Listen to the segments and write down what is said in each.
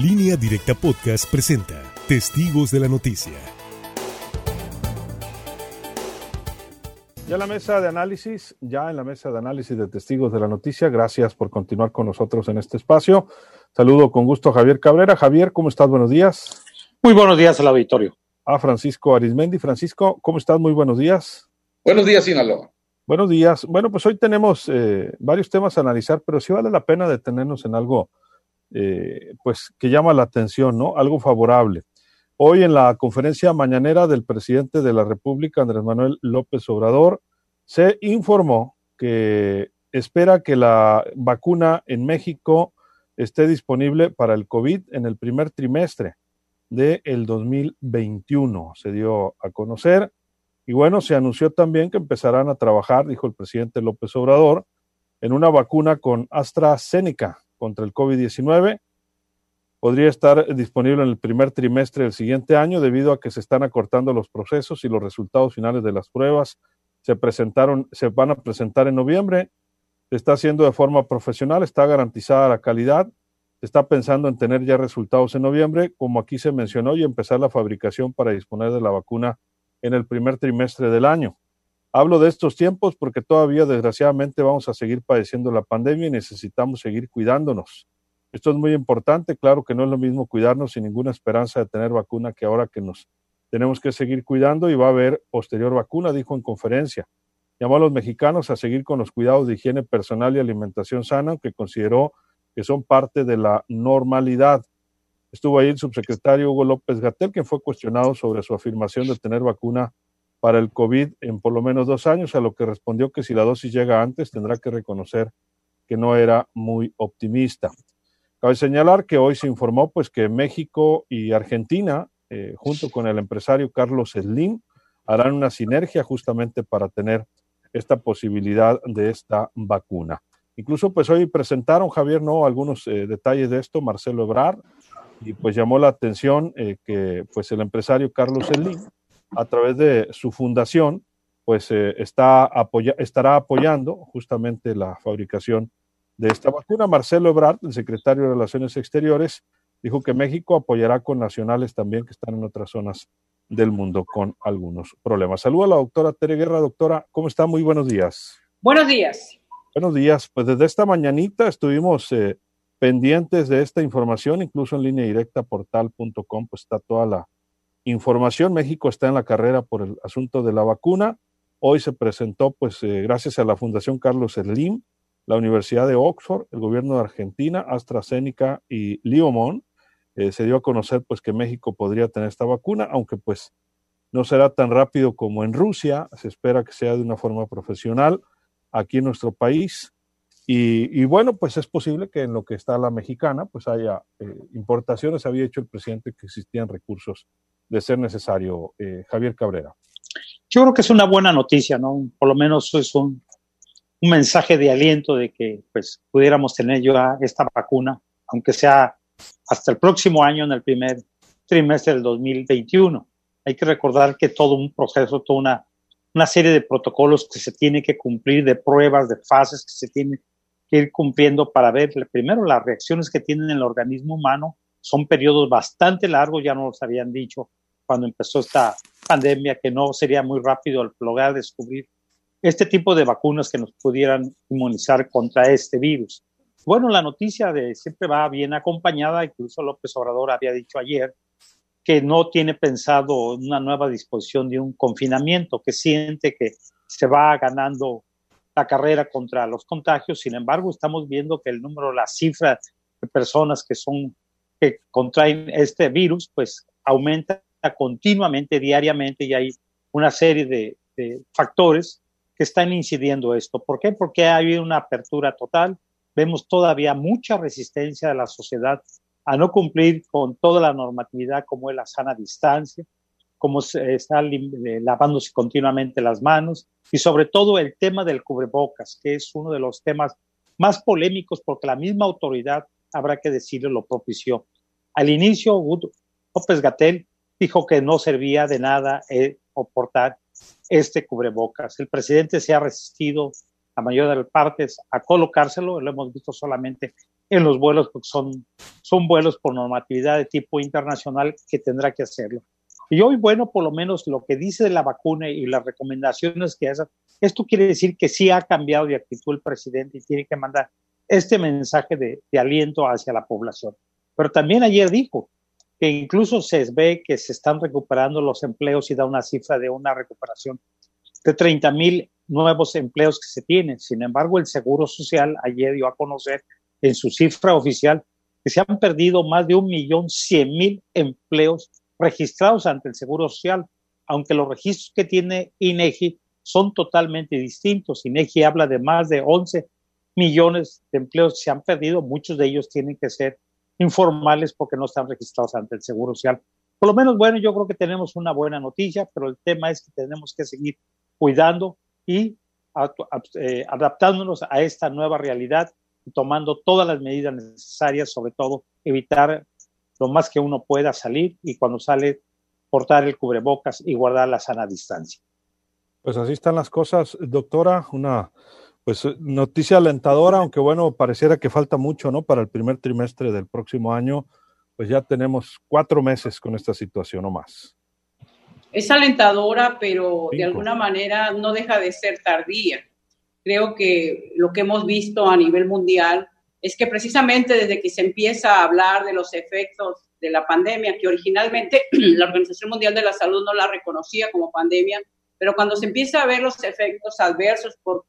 Línea Directa Podcast presenta Testigos de la Noticia. Ya en la mesa de análisis, ya en la mesa de análisis de Testigos de la Noticia, gracias por continuar con nosotros en este espacio. Saludo con gusto a Javier Cabrera. Javier, ¿cómo estás? Buenos días. Muy buenos días al auditorio. A Francisco Arismendi. Francisco, ¿cómo estás? Muy buenos días. Buenos días, Sinaloa. Buenos días. Bueno, pues hoy tenemos eh, varios temas a analizar, pero sí vale la pena detenernos en algo eh, pues que llama la atención, ¿no? Algo favorable. Hoy en la conferencia mañanera del presidente de la República, Andrés Manuel López Obrador, se informó que espera que la vacuna en México esté disponible para el COVID en el primer trimestre del el 2021. Se dio a conocer. Y bueno, se anunció también que empezarán a trabajar, dijo el presidente López Obrador, en una vacuna con AstraZeneca, contra el COVID-19. Podría estar disponible en el primer trimestre del siguiente año debido a que se están acortando los procesos y los resultados finales de las pruebas se presentaron, se van a presentar en noviembre. Se está haciendo de forma profesional, está garantizada la calidad. Está pensando en tener ya resultados en noviembre, como aquí se mencionó, y empezar la fabricación para disponer de la vacuna en el primer trimestre del año. Hablo de estos tiempos porque todavía desgraciadamente vamos a seguir padeciendo la pandemia y necesitamos seguir cuidándonos. Esto es muy importante, claro que no es lo mismo cuidarnos sin ninguna esperanza de tener vacuna que ahora que nos tenemos que seguir cuidando y va a haber posterior vacuna, dijo en conferencia. Llamó a los mexicanos a seguir con los cuidados de higiene personal y alimentación sana, aunque consideró que son parte de la normalidad. Estuvo ahí el subsecretario Hugo López Gatel, quien fue cuestionado sobre su afirmación de tener vacuna para el COVID en por lo menos dos años, a lo que respondió que si la dosis llega antes tendrá que reconocer que no era muy optimista. Cabe señalar que hoy se informó pues que México y Argentina, eh, junto con el empresario Carlos Slim, harán una sinergia justamente para tener esta posibilidad de esta vacuna. Incluso pues hoy presentaron, Javier, ¿no? Algunos eh, detalles de esto, Marcelo Ebrard, y pues llamó la atención eh, que pues el empresario Carlos Slim a través de su fundación, pues eh, está apoya estará apoyando justamente la fabricación de esta vacuna. Marcelo Ebrard, el secretario de Relaciones Exteriores, dijo que México apoyará con nacionales también que están en otras zonas del mundo con algunos problemas. Saluda a la doctora Tere Guerra. Doctora, ¿cómo está? Muy buenos días. Buenos días. Buenos días. Pues desde esta mañanita estuvimos eh, pendientes de esta información, incluso en línea directa portal.com, pues está toda la información. México está en la carrera por el asunto de la vacuna. Hoy se presentó, pues, eh, gracias a la Fundación Carlos Slim, la Universidad de Oxford, el gobierno de Argentina, AstraZeneca y Liomon. Eh, se dio a conocer, pues, que México podría tener esta vacuna, aunque, pues, no será tan rápido como en Rusia. Se espera que sea de una forma profesional aquí en nuestro país. Y, bueno, pues es posible que en lo que está la mexicana, pues haya eh, importaciones. Había hecho el presidente que existían recursos de ser necesario. Eh, Javier Cabrera. Yo creo que es una buena noticia, ¿no? Por lo menos es un, mensaje de aliento de que pues pudiéramos tener ya esta vacuna, aunque sea hasta el próximo año, en el primer trimestre del 2021. Hay que recordar que todo un proceso, toda una, una serie de protocolos que se tiene que cumplir, de pruebas, de fases que se tienen que ir cumpliendo para ver primero las reacciones que tiene el organismo humano. Son periodos bastante largos, ya nos habían dicho, cuando empezó esta pandemia, que no sería muy rápido el lograr descubrir este tipo de vacunas que nos pudieran inmunizar contra este virus. Bueno, la noticia de siempre va bien acompañada, incluso López Obrador había dicho ayer que no tiene pensado una nueva disposición de un confinamiento, que siente que se va ganando la carrera contra los contagios. Sin embargo, estamos viendo que el número, la cifra de personas que son que contraen este virus, pues aumenta continuamente, diariamente, y hay una serie de, factores que están incidiendo esto. ¿Por qué? Porque ha habido una apertura total. Vemos todavía mucha resistencia de la sociedad a no cumplir con toda la normatividad como es la sana distancia, como se está eh, lavándose continuamente las manos y sobre todo el tema del cubrebocas, que es uno de los temas más polémicos porque la misma autoridad, habrá que decirlo, lo propició. Al inicio, López Gatel dijo que no servía de nada eh, este cubrebocas. El presidente se ha resistido a mayor de las partes a colocárselo, lo hemos visto solamente en los vuelos, porque son, son vuelos por normatividad de tipo internacional que tendrá que hacerlo. Y hoy, bueno, por lo menos lo que dice la vacuna y las recomendaciones que hace, esto quiere decir que sí ha cambiado de actitud el presidente y tiene que mandar este mensaje de, de aliento hacia la población. Pero también ayer dijo que incluso se ve que se están recuperando los empleos y da una cifra de una recuperación de 30 mil nuevos empleos que se tienen. Sin embargo, el Seguro Social ayer dio a conocer en su cifra oficial que se han perdido más de un millón cien mil empleos registrados ante el Seguro Social, aunque los registros que tiene INEGI son totalmente distintos. INEGI habla de más de 11 millones de empleos que se han perdido, muchos de ellos tienen que ser informales porque no están registrados ante el Seguro Social. Por lo menos, bueno, yo creo que tenemos una buena noticia, pero el tema es que tenemos que seguir cuidando y eh, adaptándonos a esta nueva realidad tomando todas las medidas necesarias, sobre todo evitar lo más que uno pueda salir y cuando sale portar el cubrebocas y guardar la sana distancia. Pues así están las cosas, doctora, una pues noticia alentadora, aunque bueno, pareciera que falta mucho, ¿no? Para el primer trimestre del próximo año, pues ya tenemos cuatro meses con esta situación o más. Es alentadora, pero de alguna manera no deja de ser tardía creo que lo que hemos visto a nivel mundial es que precisamente desde que se empieza a hablar de los efectos de la pandemia, que originalmente la Organización Mundial de la Salud no la reconocía como pandemia, pero cuando se empieza a ver los efectos adversos por,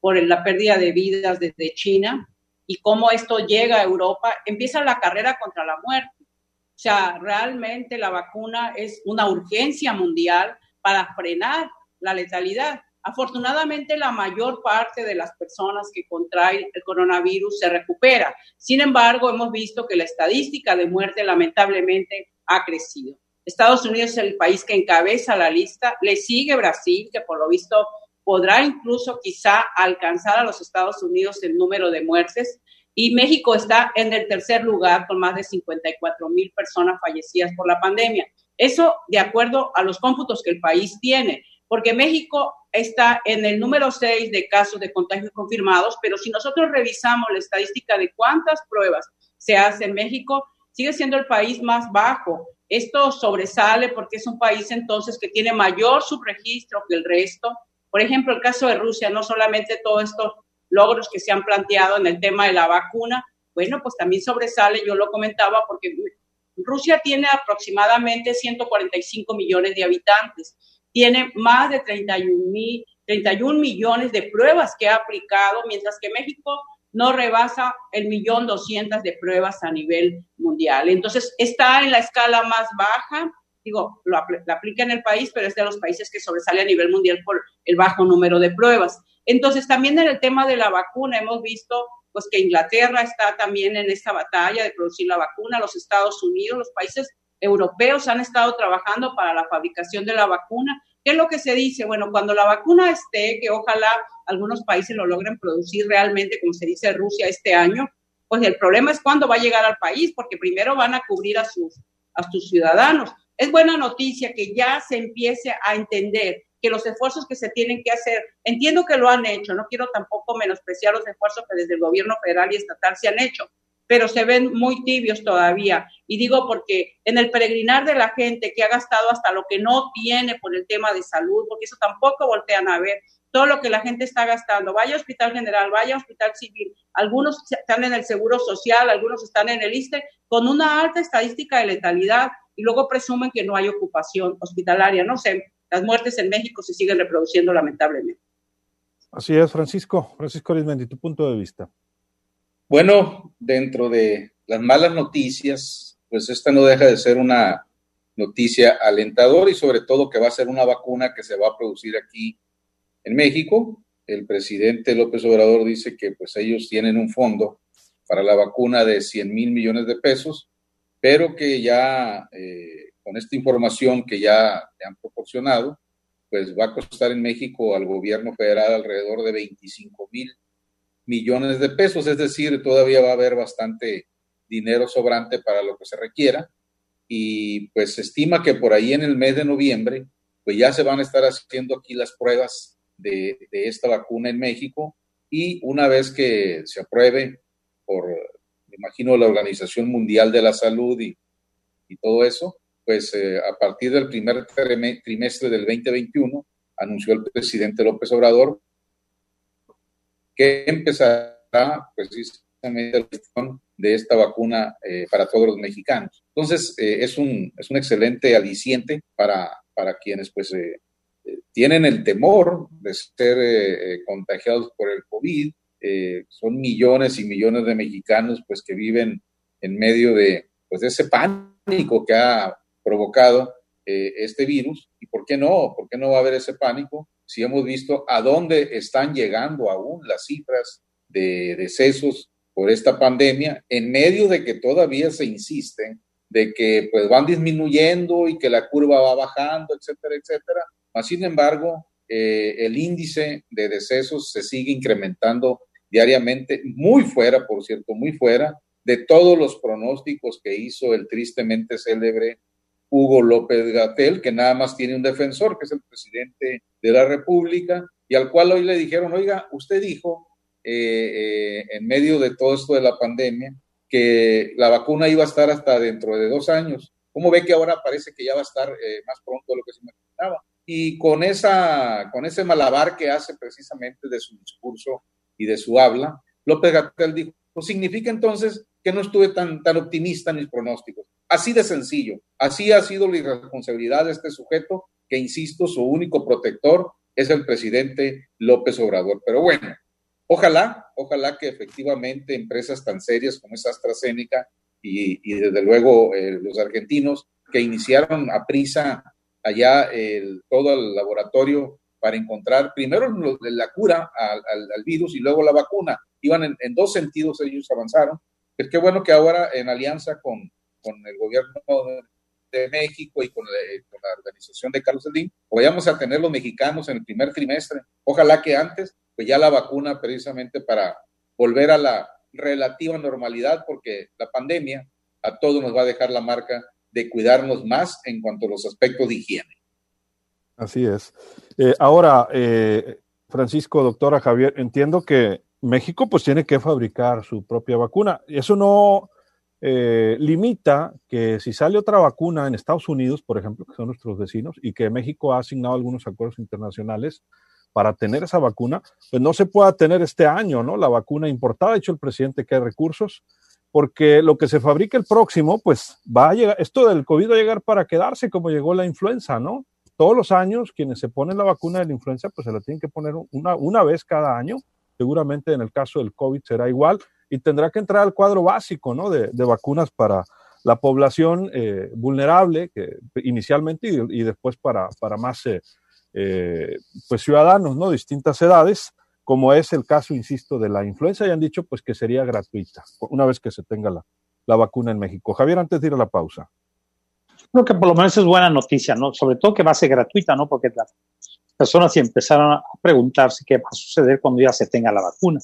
por la pérdida de vidas desde China y cómo esto llega a Europa, empieza la carrera contra la muerte. O sea, realmente la vacuna es una urgencia mundial para frenar la letalidad. Afortunadamente, la mayor parte de las personas que contraen el coronavirus se recupera. Sin embargo, hemos visto que la estadística de muerte lamentablemente ha crecido. Estados Unidos es el país que encabeza la lista, le sigue Brasil, que por lo visto podrá incluso quizá alcanzar a los Estados Unidos el número de muertes. Y México está en el tercer lugar con más de 54 mil personas fallecidas por la pandemia. Eso de acuerdo a los cómputos que el país tiene porque México está en el número 6 de casos de contagios confirmados, pero si nosotros revisamos la estadística de cuántas pruebas se hace en México, sigue siendo el país más bajo. Esto sobresale porque es un país entonces que tiene mayor subregistro que el resto. Por ejemplo, el caso de Rusia, no solamente todos estos logros que se han planteado en el tema de la vacuna, bueno, pues también sobresale, yo lo comentaba, porque Rusia tiene aproximadamente 145 millones de habitantes tiene más de 31, 31 millones de pruebas que ha aplicado, mientras que México no rebasa el millón doscientas de pruebas a nivel mundial. Entonces, está en la escala más baja, digo, lo, aplica en el país, pero es de los países que sobresale a nivel mundial por el bajo número de pruebas. Entonces, también en el tema de la vacuna hemos visto pues que Inglaterra está también en esta batalla de producir la vacuna, los Estados Unidos, los países europeos han estado trabajando para la fabricación de la vacuna. ¿Qué es lo que se dice? Bueno, cuando la vacuna esté, que ojalá algunos países lo logren producir realmente, como se dice Rusia este año, pues el problema es cuándo va a llegar al país, porque primero van a cubrir a sus, a sus ciudadanos. Es buena noticia que ya se empiece a entender que los esfuerzos que se tienen que hacer, entiendo que lo han hecho, no quiero tampoco menospreciar los esfuerzos que desde el gobierno federal y estatal se han hecho, pero se ven muy tibios todavía. Y digo porque en el peregrinar de la gente que ha gastado hasta lo que no tiene por el tema de salud, porque eso tampoco voltean a ver, todo lo que la gente está gastando, vaya a hospital general, vaya a hospital civil, algunos están en el seguro social, algunos están en el ISTE, con una alta estadística de letalidad y luego presumen que no hay ocupación hospitalaria. No sé, las muertes en México se siguen reproduciendo lamentablemente. Así es, Francisco. Francisco Arismendi, tu punto de vista. Bueno, dentro de las malas noticias, pues esta no deja de ser una noticia alentadora y sobre todo que va a ser una vacuna que se va a producir aquí en México. El presidente López Obrador dice que pues ellos tienen un fondo para la vacuna de 100 mil millones de pesos, pero que ya eh, con esta información que ya le han proporcionado, pues va a costar en México al gobierno federal alrededor de 25 mil millones de pesos, es decir, todavía va a haber bastante dinero sobrante para lo que se requiera y pues se estima que por ahí en el mes de noviembre pues ya se van a estar haciendo aquí las pruebas de, esta vacuna en México y una vez que se apruebe por me imagino la Organización Mundial de la Salud y, y todo eso, pues eh, a partir del primer trimestre del 2021 anunció el presidente López Obrador que empezará precisamente la de esta vacuna eh, para todos los mexicanos. Entonces, eh, es, un, es un excelente aliciente para, para quienes pues tienen el temor de ser contagiados por el COVID. Son millones y millones de mexicanos pues que viven en medio de, pues, ese pánico que ha provocado eh, este virus. ¿Y por qué no? ¿Por qué no va a haber ese pánico? Si hemos visto a dónde están llegando aún las cifras de decesos por esta pandemia, en medio de que todavía se insisten de que pues van disminuyendo y que la curva va bajando, etcétera, etcétera. sin embargo, eh, el índice de decesos se sigue incrementando diariamente, muy fuera, por cierto, muy fuera de todos los pronósticos que hizo el tristemente célebre Hugo López Gatel, que nada más tiene un defensor, que es el presidente de la República, y al cual hoy le dijeron, oiga, usted dijo eh, eh, en medio de todo esto de la pandemia que la vacuna iba a estar hasta dentro de dos años. ¿Cómo ve que ahora parece que ya va a estar eh, más pronto de lo que se imaginaba? Y con, esa, con ese malabar que hace precisamente de su discurso y de su habla, López Gatel dijo, pues significa entonces que no estuve tan, tan optimista en mis pronósticos. Así de sencillo. Así ha sido la irresponsabilidad de este sujeto, que insisto, su único protector es el presidente López Obrador. Pero bueno, ojalá, ojalá que efectivamente empresas tan serias como es AstraZeneca y, desde luego eh, los argentinos que iniciaron a prisa allá todo el laboratorio para encontrar primero la cura al, virus y luego la vacuna. Iban en, en dos sentidos, ellos avanzaron. Es que bueno que ahora en alianza con, con el gobierno de México y con la, organización de Carlos Slim, vayamos a tener los mexicanos en el primer trimestre. Ojalá que antes, pues ya la vacuna precisamente para volver a la relativa normalidad, porque la pandemia a todos nos va a dejar la marca de cuidarnos más en cuanto a los aspectos de higiene. Así es. Eh, ahora, eh, Francisco, doctora Javier, entiendo que México pues tiene que fabricar su propia vacuna. Eso no, eh, limita que si sale otra vacuna en Estados Unidos, por ejemplo, que son nuestros vecinos, y que México ha asignado algunos acuerdos internacionales para tener esa vacuna, pues no se pueda tener este año, ¿no? La vacuna importada, ha dicho el presidente que hay recursos, porque lo que se fabrique el próximo, pues va a llegar, esto del COVID va a llegar para quedarse como llegó la influenza, ¿no? Todos los años, quienes se ponen la vacuna de la influenza, pues se la tienen que poner una, una vez cada año. Seguramente en el caso del COVID será igual y tendrá que entrar al cuadro básico ¿no? de, vacunas para la población eh, vulnerable, que inicialmente y, después para, para más eh, eh, pues ciudadanos, ¿no? distintas edades, como es el caso, insisto, de la influenza, y han dicho pues que sería gratuita una vez que se tenga la, la vacuna en México. Javier, antes de ir a la pausa. Creo que por lo menos es buena noticia, ¿no? Sobre todo que va a ser gratuita, ¿no? Porque las personas empezaron a preguntarse qué va a suceder cuando ya se tenga la vacuna.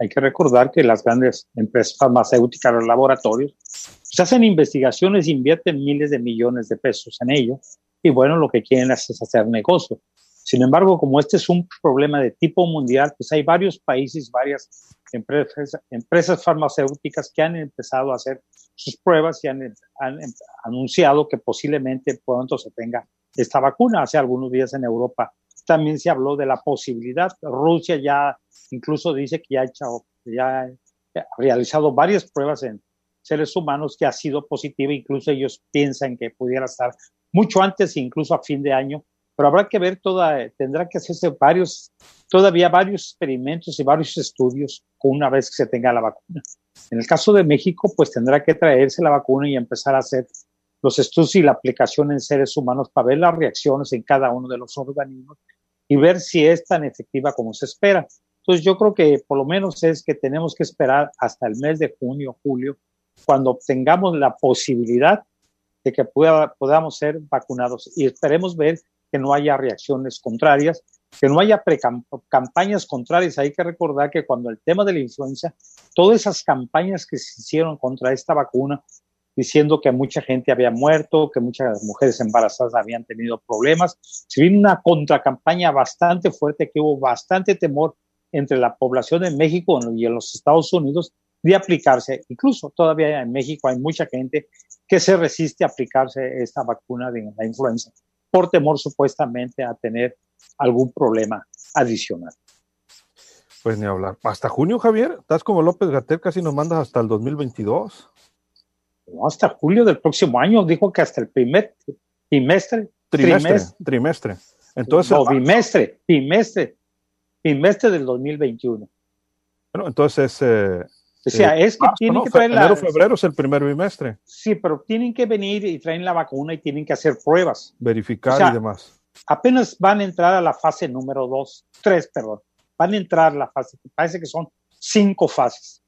Hay que recordar que las grandes empresas farmacéuticas, los laboratorios, pues hacen investigaciones, invierten miles de millones de pesos en ello y bueno, lo que quieren es hacer negocio. Sin embargo, como este es un problema de tipo mundial, pues hay varios países, varias empresas, empresas farmacéuticas que han empezado a hacer sus pruebas y han, anunciado que posiblemente pronto se tenga esta vacuna. Hace algunos días en Europa también se habló de la posibilidad. Rusia ya incluso dice que ya ha, hecho, ya ha realizado varias pruebas en seres humanos que ha sido positiva. Incluso ellos piensan que pudiera estar mucho antes, incluso a fin de año. Pero habrá que ver toda, tendrá que hacerse varios, todavía varios experimentos y varios estudios una vez que se tenga la vacuna. En el caso de México, pues tendrá que traerse la vacuna y empezar a hacer los estudios y la aplicación en seres humanos para ver las reacciones en cada uno de los organismos y ver si es tan efectiva como se espera. Entonces yo creo que por lo menos es que tenemos que esperar hasta el mes de junio, julio, cuando tengamos la posibilidad de que pueda, podamos ser vacunados y esperemos ver que no haya reacciones contrarias, que no haya campañas contrarias. Hay que recordar que cuando el tema de la influenza, todas esas campañas que se hicieron contra esta vacuna diciendo que mucha gente había muerto, que muchas mujeres embarazadas habían tenido problemas. Se vino una contracampaña bastante fuerte, que hubo bastante temor entre la población de México y en los Estados Unidos de aplicarse. Incluso todavía en México hay mucha gente que se resiste a aplicarse esta vacuna de la influenza por temor supuestamente a tener algún problema adicional. Pues ni hablar. Hasta junio, Javier, estás como López Gatel, casi nos mandas hasta el 2022. No, hasta julio del próximo año, dijo que hasta el primer trimestre. Trimestre, trimestre. Entonces, no, bimestre, bimestre, bimestre del 2021. Bueno, entonces eh, o sea, eh, es que tienen que traer la. febrero es el primer bimestre. Sí, pero tienen que venir y traen la vacuna y tienen que hacer pruebas. Verificar y demás. Apenas van a entrar a la fase número dos, tres, perdón. Van a entrar a la fase, parece que son cinco fases.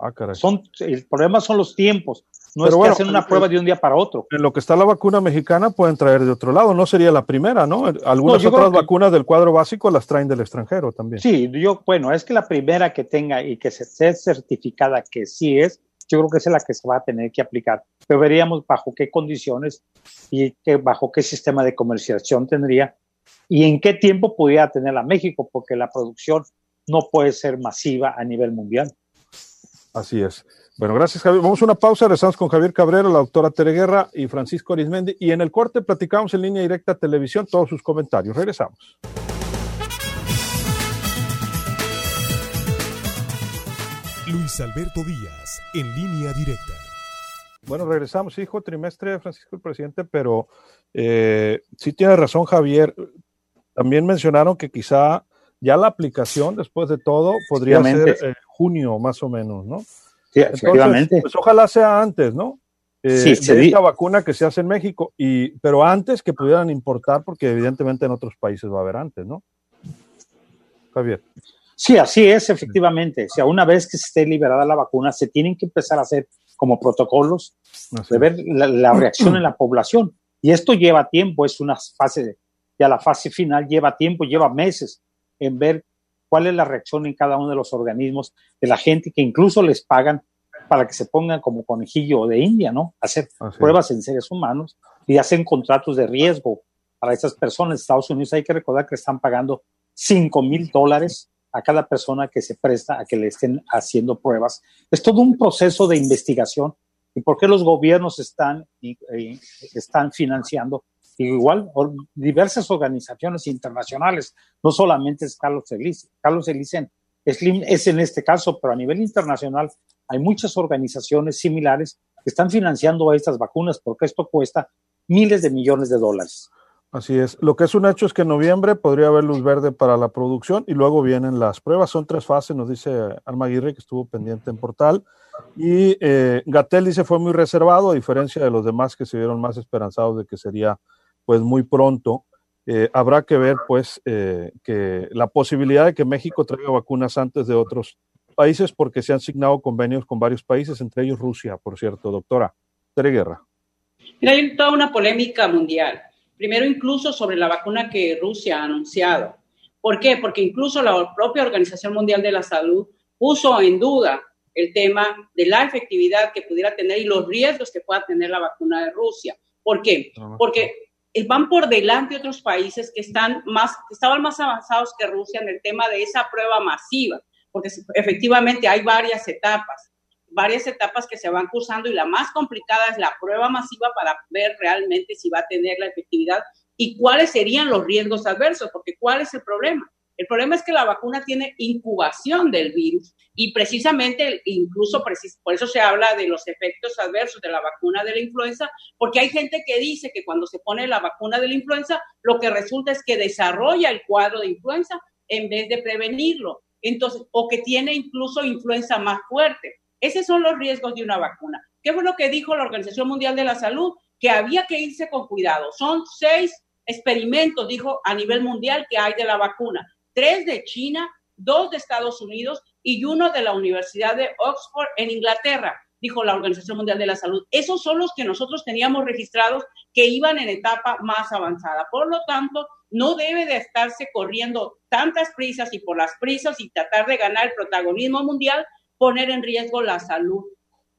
Ah, caray. Son, el problema son los tiempos. No es que hacen una prueba de un día para otro. En lo que está la vacuna mexicana pueden traer de otro lado, no sería la primera, ¿no? Algunas otras vacunas del cuadro básico las traen del extranjero también. Sí, yo, bueno, es que la primera que tenga y que se esté certificada que sí es, yo creo que es la que se va a tener que aplicar. Pero veríamos bajo qué condiciones y qué, bajo qué sistema de comercialización tendría y en qué tiempo pudiera tenerla México, porque la producción no puede ser masiva a nivel mundial. Así es. Bueno, gracias Javier. Vamos a una pausa, regresamos con Javier Cabrero, la doctora Tere Guerra y Francisco Arismendi. Y en el corte platicamos en línea directa a televisión todos sus comentarios. Regresamos. Luis Alberto Díaz, en línea directa. Bueno, regresamos, hijo, trimestre, Francisco el presidente, pero eh, sí tiene razón Javier. También mencionaron que quizá ya la aplicación, después de todo, podría ser eh, junio más o menos, ¿no? Sí, efectivamente. Pues ojalá sea antes, ¿no? Eh, sí, de esta vacuna que se hace en México, y, pero antes que pudieran importar, porque evidentemente en otros países va a haber antes, ¿no? Javier. Sí, así es, efectivamente. O sea, una vez que se esté liberada la vacuna, se tienen que empezar a hacer como protocolos de ver la, reacción en la población. Y esto lleva tiempo, es una fase, ya la fase final lleva tiempo, lleva meses en ver cuál es la reacción en cada uno de los organismos de la gente que incluso les pagan para que se pongan como conejillo de India, ¿no? Hacer pruebas en seres humanos y hacen contratos de riesgo para esas personas. Estados Unidos hay que recordar que están pagando 5 mil dólares a cada persona que se presta a que le estén haciendo pruebas. Es todo un proceso de investigación y por qué los gobiernos están, están financiando igual diversas organizaciones internacionales, no solamente es Carlos Elicen. Carlos Elicen es, es en este caso, pero a nivel internacional hay muchas organizaciones similares que están financiando estas vacunas porque esto cuesta miles de millones de dólares. Así es. Lo que es un hecho es que en noviembre podría haber luz verde para la producción y luego vienen las pruebas. Son tres fases, nos dice Alma Aguirre, que estuvo pendiente en portal. Y eh, Gatel dice fue muy reservado, a diferencia de los demás que se vieron más esperanzados de que sería pues muy pronto. Eh, habrá que ver pues eh, que la posibilidad de que México traiga vacunas antes de otros países porque se han signado convenios con varios países, entre ellos Rusia, por cierto, doctora. Tere Guerra. Mira, hay toda una polémica mundial. Primero incluso sobre la vacuna que Rusia ha anunciado. ¿Por qué? Porque incluso la propia Organización Mundial de la Salud puso en duda el tema de la efectividad que pudiera tener y los riesgos que pueda tener la vacuna de Rusia. ¿Por qué? Porque van por delante otros países que están más, que estaban más avanzados que Rusia en el tema de esa prueba masiva, porque efectivamente hay varias etapas, varias etapas que se van cursando y la más complicada es la prueba masiva para ver realmente si va a tener la efectividad y cuáles serían los riesgos adversos, porque ¿cuál es el problema? El problema es que la vacuna tiene incubación del virus y precisamente, incluso por eso se habla de los efectos adversos de la vacuna de la influenza, porque hay gente que dice que cuando se pone la vacuna de la influenza, lo que resulta es que desarrolla el cuadro de influenza en vez de prevenirlo. Entonces, o que tiene incluso influenza más fuerte. Esos son los riesgos de una vacuna. ¿Qué fue lo que dijo la Organización Mundial de la Salud? Que había que irse con cuidado. Son seis experimentos, dijo, a nivel mundial que hay de la vacuna tres de China, dos de Estados Unidos y uno de la Universidad de Oxford en Inglaterra, dijo la Organización Mundial de la Salud. Esos son los que nosotros teníamos registrados que iban en etapa más avanzada. Por lo tanto, no debe de estarse corriendo tantas prisas y por las prisas y tratar de ganar el protagonismo mundial, poner en riesgo la salud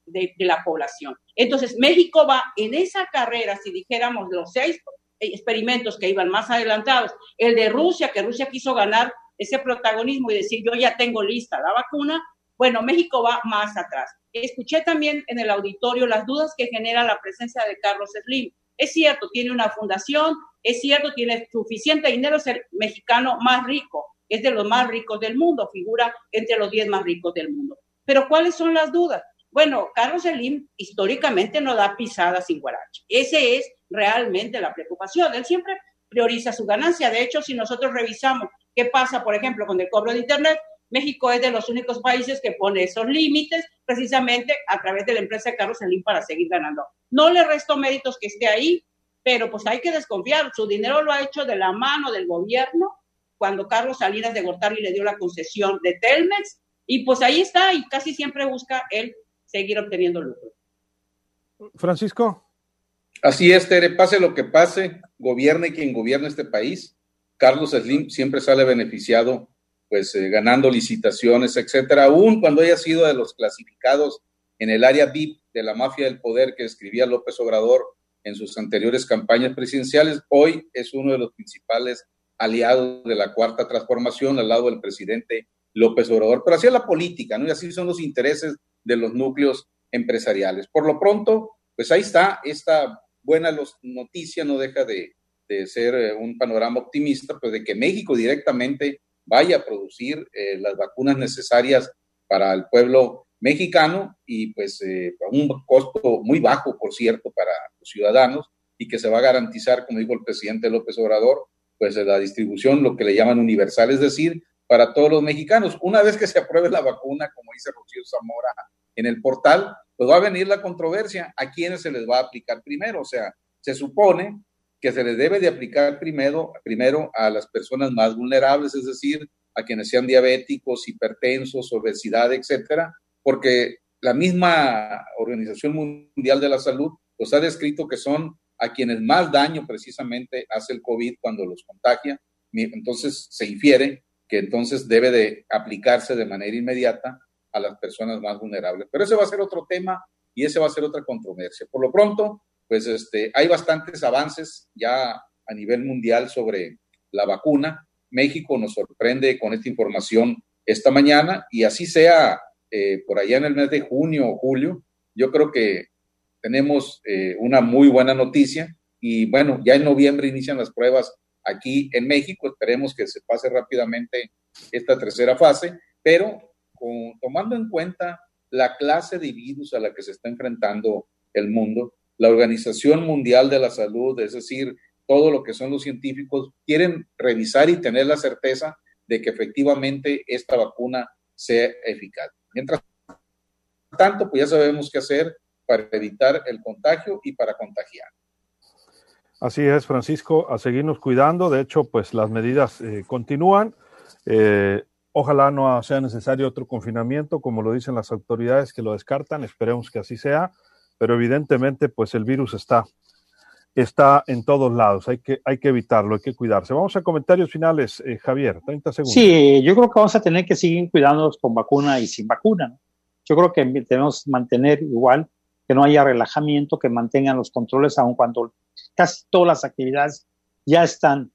de, de la población. Entonces, México va en esa carrera, si dijéramos los seis experimentos que iban más adelantados. El de Rusia, que Rusia quiso ganar ese protagonismo y decir yo ya tengo lista la vacuna, Bueno, México va más atrás. Escuché también en el auditorio las dudas que genera la presencia de Carlos Slim. Es cierto, tiene una fundación, es cierto, tiene suficiente dinero, es el mexicano más rico, es de los más ricos del mundo, figura entre los 10 más ricos del mundo. Pero ¿cuáles son las dudas? Bueno, Carlos Slim históricamente no da pisadas sin guarache. Ese es realmente la preocupación. Él siempre prioriza su ganancia. De hecho, si nosotros revisamos qué pasa, por ejemplo, con el cobro de Internet, México es de los únicos países que pone esos límites precisamente a través de la empresa de Carlos Slim para seguir ganando. No le resto méritos que esté ahí, pero pues hay que desconfiar. Su dinero lo ha hecho de la mano del gobierno cuando Carlos Salinas de Gortari le dio la concesión de Telmex y pues ahí está y casi siempre busca él seguir obteniendo lucro. Francisco. Así es, Tere, pase lo que pase, gobierne quien gobierne este país, Carlos Slim siempre sale beneficiado, pues eh, ganando licitaciones, etcétera, aún cuando haya sido de los clasificados en el área VIP de la mafia del poder que escribía López Obrador en sus anteriores campañas presidenciales, hoy es uno de los principales aliados de la cuarta transformación al lado del presidente López Obrador. Pero así es la política, ¿no? Y así son los intereses de los núcleos empresariales. Por lo pronto, pues ahí está, esta buena noticia no deja de, ser eh, un panorama optimista, pues de que México directamente vaya a producir eh, las vacunas necesarias para el pueblo mexicano y pues eh, a un costo muy bajo, por cierto, para los ciudadanos y que se va a garantizar, como dijo el presidente López Obrador, pues la distribución, lo que le llaman universal, es decir, para todos los mexicanos. Una vez que se apruebe la vacuna, como dice Rocío Zamora en el portal, pues va a venir la controversia a quiénes se les va a aplicar primero. O sea, se supone que se les debe de aplicar primero, primero a las personas más vulnerables, es decir, a quienes sean diabéticos, hipertensos, obesidad, etcétera, porque la misma Organización Mundial de la Salud pues ha descrito que son a quienes más daño precisamente hace el COVID cuando los contagia. Entonces se infiere que entonces debe de aplicarse de manera inmediata a las personas más vulnerables. Pero ese va a ser otro tema y ese va a ser otra controversia. Por lo pronto, pues este, hay bastantes avances ya a nivel mundial sobre la vacuna. México nos sorprende con esta información esta mañana y así sea eh, por allá en el mes de junio o julio, yo creo que tenemos eh, una muy buena noticia y bueno, ya en noviembre inician las pruebas aquí en México. Esperemos que se pase rápidamente esta tercera fase, pero tomando en cuenta la clase de virus a la que se está enfrentando el mundo, la Organización Mundial de la Salud, es decir, todo lo que son los científicos, quieren revisar y tener la certeza de que efectivamente esta vacuna sea eficaz. Mientras tanto, pues ya sabemos qué hacer para evitar el contagio y para contagiar. Así es, Francisco, a seguirnos cuidando. De hecho, pues las medidas eh, continúan. Eh, ojalá no sea necesario otro confinamiento, como lo dicen las autoridades que lo descartan. Esperemos que así sea. Pero evidentemente, pues el virus está, está en todos lados. Hay que, hay que evitarlo, hay que cuidarse. Vamos a comentarios finales, eh, Javier, 30 segundos. Sí, yo creo que vamos a tener que seguir cuidándonos con vacuna y sin vacuna. Yo creo que debemos mantener igual que no haya relajamiento, que mantengan los controles, aun cuando casi todas las actividades ya están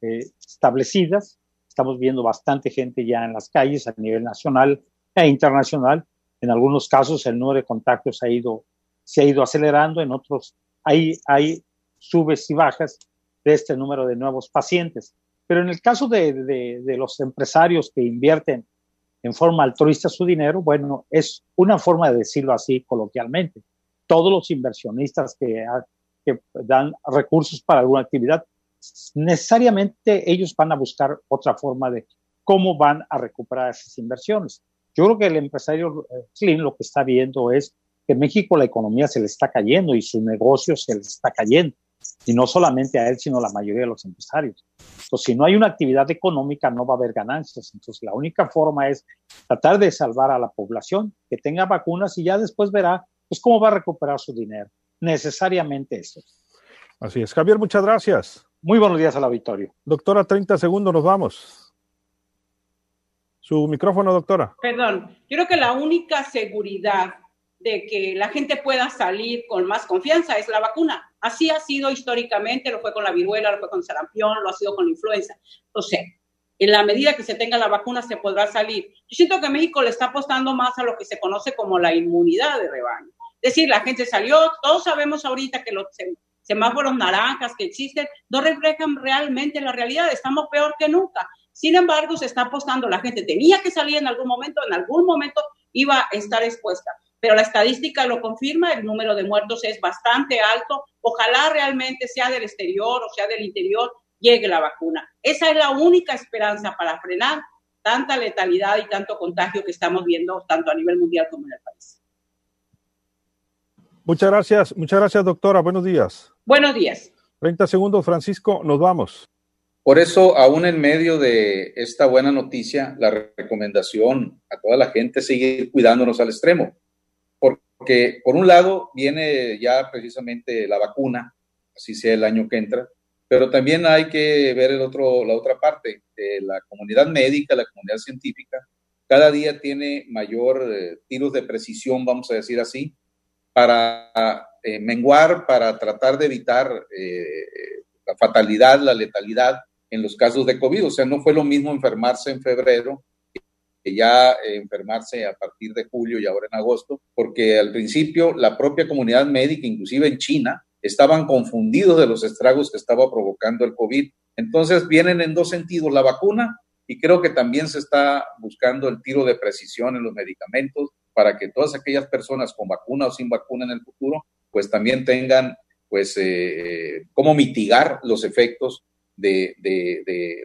eh, establecidas. Estamos viendo bastante gente ya en las calles a nivel nacional e internacional. En algunos casos el número de contactos ha ido, se ha ido acelerando, en otros hay, hay subes y bajas de este número de nuevos pacientes. Pero en el caso de, de, los empresarios que invierten en forma altruista su dinero, bueno, es una forma de decirlo así coloquialmente. Todos los inversionistas que que dan recursos para alguna actividad, necesariamente ellos van a buscar otra forma de cómo van a recuperar esas inversiones. Yo creo que el empresario eh, Slim lo que está viendo es que México la economía se le está cayendo y su negocio se le está cayendo. Y no solamente a él, sino a la mayoría de los empresarios. Entonces, si no hay una actividad económica, no va a haber ganancias. Entonces, la única forma es tratar de salvar a la población, que tenga vacunas y ya después verá pues, cómo va a recuperar su dinero necesariamente eso. Así es. Javier, muchas gracias. Muy buenos días al auditorio. Doctora, 30 segundos, nos vamos. Su micrófono, doctora. Perdón, yo creo que la única seguridad de que la gente pueda salir con más confianza es la vacuna. Así ha sido históricamente, lo fue con la viruela, lo fue con sarampión, lo ha sido con la influenza. O sea, en la medida que se tenga la vacuna se podrá salir. Yo siento que México le está apostando más a lo que se conoce como la inmunidad de rebaño. Es decir, la gente salió, todos sabemos ahorita que los semáforos naranjas que existen no reflejan realmente la realidad, estamos peor que nunca. Sin embargo, se está apostando, la gente tenía que salir en algún momento, en algún momento iba a estar expuesta. Pero la estadística lo confirma, el número de muertos es bastante alto. Ojalá realmente sea del exterior o sea del interior, llegue la vacuna. Esa es la única esperanza para frenar tanta letalidad y tanto contagio que estamos viendo tanto a nivel mundial como en el país. Muchas gracias, muchas gracias doctora. Buenos días. Buenos días. 30 segundos, Francisco, nos vamos. Por eso, aún en medio de esta buena noticia, la recomendación a toda la gente es seguir cuidándonos al extremo. Porque, por un lado, viene ya precisamente la vacuna, así sea el año que entra, pero también hay que ver el otro, la otra parte. la comunidad médica, la comunidad científica, cada día tiene mayor eh, tiros de precisión, vamos a decir así, para eh, menguar, para tratar de evitar eh, la fatalidad, la letalidad en los casos de COVID. O sea, no fue lo mismo enfermarse en febrero que ya enfermarse a partir de julio y ahora en agosto, porque al principio la propia comunidad médica, inclusive en China, estaban confundidos de los estragos que estaba provocando el COVID. Entonces vienen en dos sentidos la vacuna y creo que también se está buscando el tiro de precisión en los medicamentos para que todas aquellas personas con vacuna o sin vacuna en el futuro, pues también tengan, pues, eh, cómo mitigar los efectos de,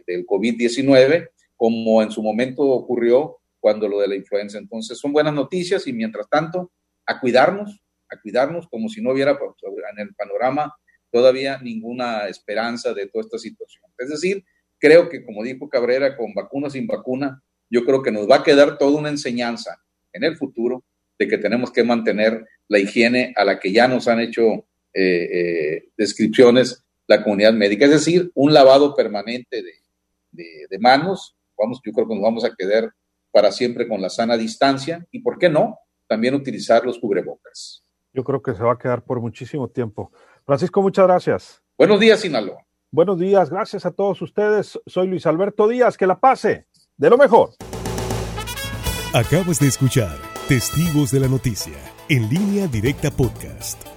del COVID-19, como en su momento ocurrió cuando lo de la influenza. Entonces, son buenas noticias y mientras tanto, a cuidarnos, a cuidarnos como si no hubiera en el panorama todavía ninguna esperanza de toda esta situación. Es decir, creo que como dijo Cabrera, con vacuna sin vacuna, yo creo que nos va a quedar toda una enseñanza en el futuro de que tenemos que mantener la higiene a la que ya nos han hecho eh, eh, descripciones la comunidad médica, es decir, un lavado permanente de, manos, vamos, yo creo que nos vamos a quedar para siempre con la sana distancia y, ¿por qué no? También utilizar los cubrebocas. Yo creo que se va a quedar por muchísimo tiempo. Francisco, muchas gracias. Buenos días, Sinaloa. Buenos días, gracias a todos ustedes. Soy Luis Alberto Díaz, que la pase de lo mejor. Acabas de escuchar Testigos de la Noticia, en línea directa podcast.